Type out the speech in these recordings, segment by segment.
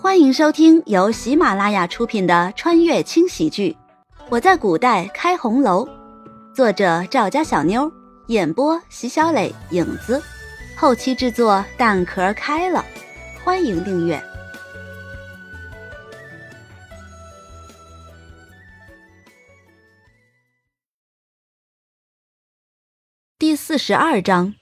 欢迎收听由喜马拉雅出品的穿越轻喜剧《我在古代开红楼》，作者赵家小妞，演播席小磊、影子，后期制作蛋壳开了。欢迎订阅第四十二章。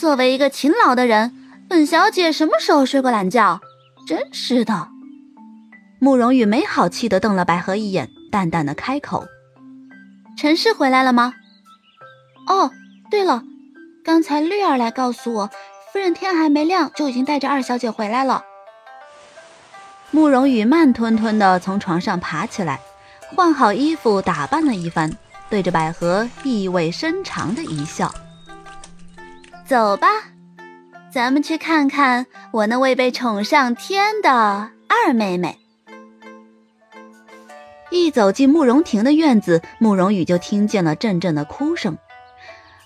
作为一个勤劳的人，本小姐什么时候睡过懒觉？真是的。慕容羽没好气的瞪了百合一眼，淡淡的开口：“陈氏回来了吗？”“哦，对了，刚才绿儿来告诉我，夫人天还没亮就已经带着二小姐回来了。”慕容羽慢吞吞的从床上爬起来，换好衣服，打扮了一番，对着百合意味深长的一笑。走吧，咱们去看看我那位被宠上天的二妹妹。一走进慕容婷的院子，慕容羽就听见了阵阵的哭声，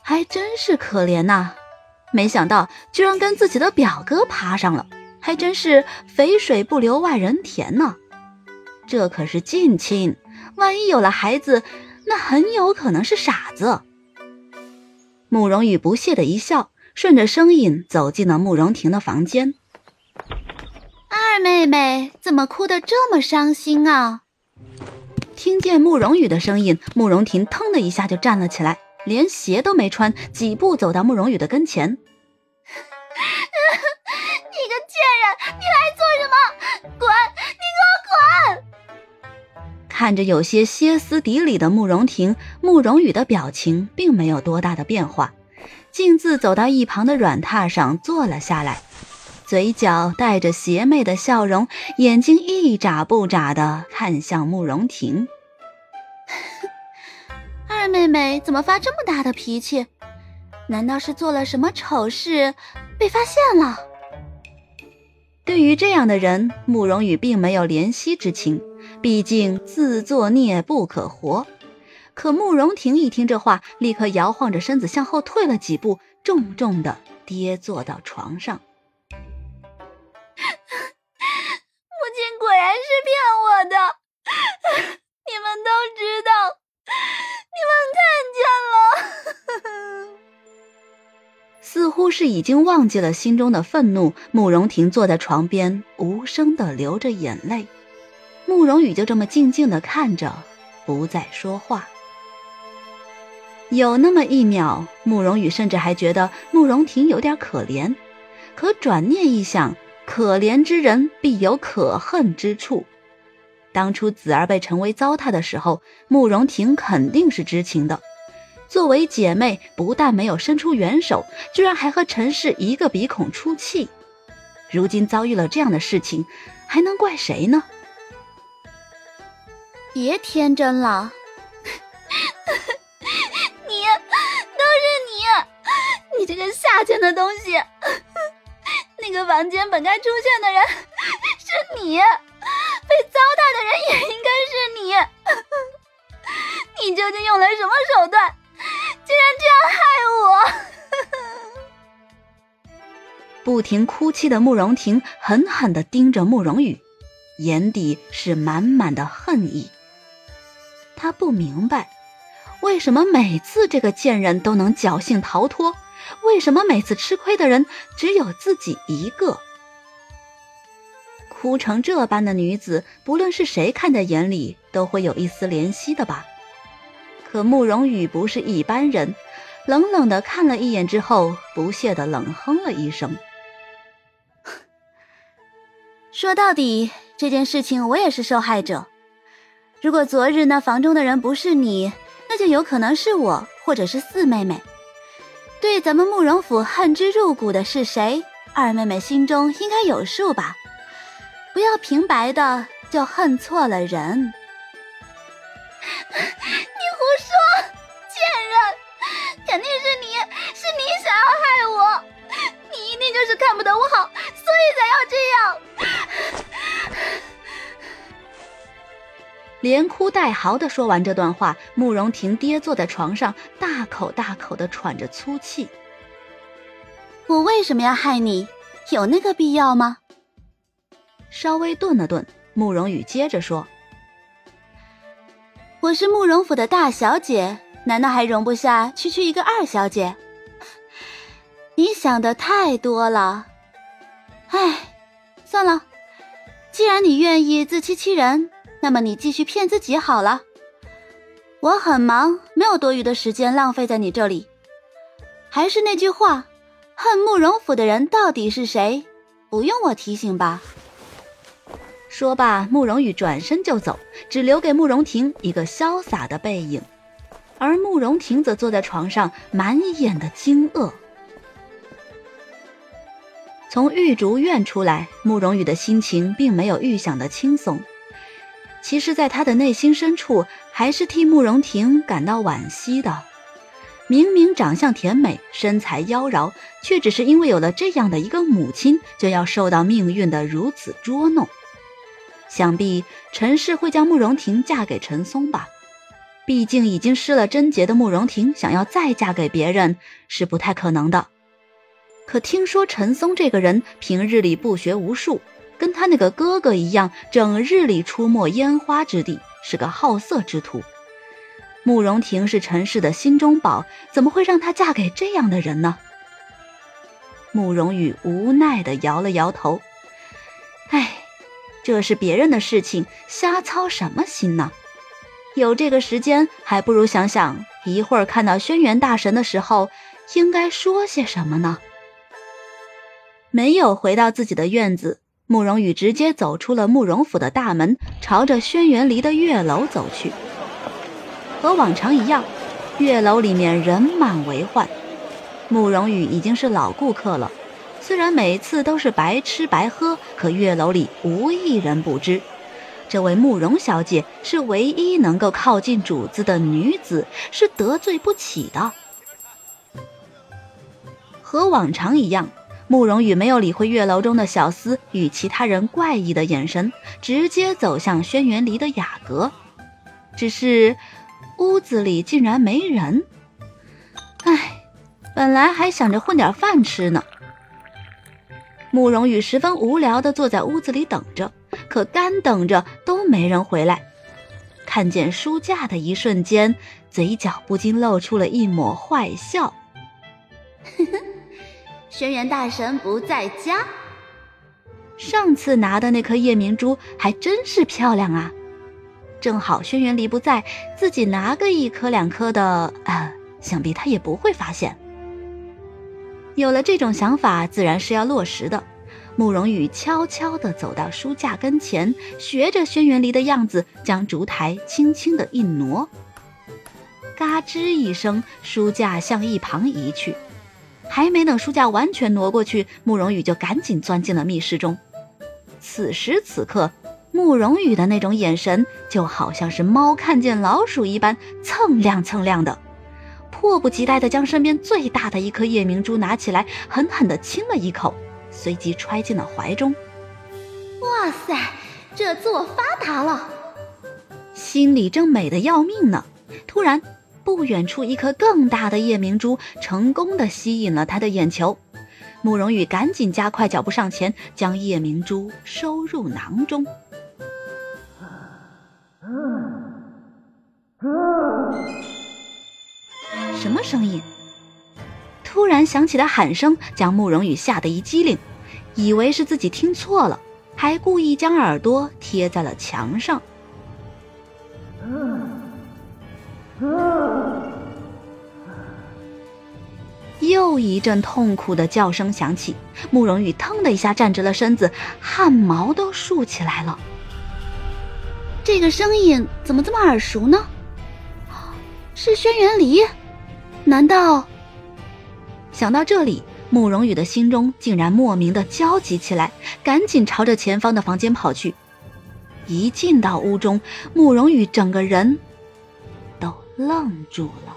还真是可怜呐！没想到居然跟自己的表哥爬上了，还真是肥水不流外人田呢。这可是近亲，万一有了孩子，那很有可能是傻子。慕容羽不屑的一笑。顺着声音走进了慕容婷的房间。二妹妹怎么哭得这么伤心啊？听见慕容羽的声音，慕容婷腾的一下就站了起来，连鞋都没穿，几步走到慕容羽的跟前。你个贱人，你来做什么？滚！你给我滚！看着有些歇斯底里的慕容婷，慕容羽的表情并没有多大的变化。径自走到一旁的软榻上坐了下来，嘴角带着邪魅的笑容，眼睛一眨不眨的看向慕容婷。二妹妹怎么发这么大的脾气？难道是做了什么丑事被发现了？对于这样的人，慕容羽并没有怜惜之情，毕竟自作孽不可活。可慕容婷一听这话，立刻摇晃着身子向后退了几步，重重的跌坐到床上。母亲果然是骗我的，你们都知道，你们看见了。似乎是已经忘记了心中的愤怒，慕容婷坐在床边，无声的流着眼泪。慕容羽就这么静静的看着，不再说话。有那么一秒，慕容羽甚至还觉得慕容婷有点可怜，可转念一想，可怜之人必有可恨之处。当初子儿被陈威糟蹋的时候，慕容婷肯定是知情的。作为姐妹，不但没有伸出援手，居然还和陈氏一个鼻孔出气。如今遭遇了这样的事情，还能怪谁呢？别天真了。你这个下贱的东西！那个房间本该出现的人是你，被糟蹋的人也应该是你。你究竟用了什么手段，竟然这样害我？不停哭泣的慕容婷狠狠的盯着慕容羽，眼底是满满的恨意。他不明白，为什么每次这个贱人都能侥幸逃脱。为什么每次吃亏的人只有自己一个？哭成这般的女子，不论是谁看在眼里，都会有一丝怜惜的吧？可慕容羽不是一般人，冷冷的看了一眼之后，不屑的冷哼了一声。说到底，这件事情我也是受害者。如果昨日那房中的人不是你，那就有可能是我，或者是四妹妹。对咱们慕容府恨之入骨的是谁？二妹妹心中应该有数吧？不要平白的就恨错了人。连哭带嚎的说完这段话，慕容婷跌坐在床上，大口大口的喘着粗气。我为什么要害你？有那个必要吗？稍微顿了顿，慕容羽接着说：“我是慕容府的大小姐，难道还容不下区区一个二小姐？你想的太多了。唉，算了，既然你愿意自欺欺人，那么你继续骗自己好了。我很忙，没有多余的时间浪费在你这里。还是那句话。”恨慕容府的人到底是谁？不用我提醒吧。说罢，慕容羽转身就走，只留给慕容婷一个潇洒的背影，而慕容婷则坐在床上，满眼的惊愕。从玉竹院出来，慕容羽的心情并没有预想的轻松。其实，在他的内心深处，还是替慕容婷感到惋惜的。明明长相甜美，身材妖娆，却只是因为有了这样的一个母亲，就要受到命运的如此捉弄。想必陈氏会将慕容婷嫁给陈松吧？毕竟已经失了贞洁的慕容婷，想要再嫁给别人是不太可能的。可听说陈松这个人平日里不学无术，跟他那个哥哥一样，整日里出没烟花之地，是个好色之徒。慕容婷是陈氏的心中宝，怎么会让她嫁给这样的人呢？慕容羽无奈的摇了摇头，唉，这是别人的事情，瞎操什么心呢？有这个时间，还不如想想一会儿看到轩辕大神的时候，应该说些什么呢？没有回到自己的院子，慕容羽直接走出了慕容府的大门，朝着轩辕离的月楼走去。和往常一样，月楼里面人满为患。慕容羽已经是老顾客了，虽然每次都是白吃白喝，可月楼里无一人不知，这位慕容小姐是唯一能够靠近主子的女子，是得罪不起的。和往常一样，慕容羽没有理会月楼中的小厮与其他人怪异的眼神，直接走向轩辕离的雅阁，只是。屋子里竟然没人，唉，本来还想着混点饭吃呢。慕容羽十分无聊的坐在屋子里等着，可干等着都没人回来。看见书架的一瞬间，嘴角不禁露出了一抹坏笑。轩辕大神不在家。上次拿的那颗夜明珠还真是漂亮啊。正好轩辕离不在，自己拿个一颗两颗的，啊，想必他也不会发现。有了这种想法，自然是要落实的。慕容羽悄悄地走到书架跟前，学着轩辕离的样子，将烛台轻轻地一挪，嘎吱一声，书架向一旁移去。还没等书架完全挪过去，慕容羽就赶紧钻进了密室中。此时此刻。慕容羽的那种眼神，就好像是猫看见老鼠一般，蹭亮蹭亮的，迫不及待地将身边最大的一颗夜明珠拿起来，狠狠地亲了一口，随即揣进了怀中。哇塞，这次我发达了！心里正美得要命呢，突然，不远处一颗更大的夜明珠成功的吸引了他的眼球。慕容羽赶紧加快脚步上前，将夜明珠收入囊中。什么声音？突然响起的喊声，将慕容羽吓得一激灵，以为是自己听错了，还故意将耳朵贴在了墙上。又一阵痛苦的叫声响起，慕容羽腾的一下站直了身子，汗毛都竖起来了。这个声音怎么这么耳熟呢？是轩辕离？难道？想到这里，慕容羽的心中竟然莫名的焦急起来，赶紧朝着前方的房间跑去。一进到屋中，慕容羽整个人都愣住了。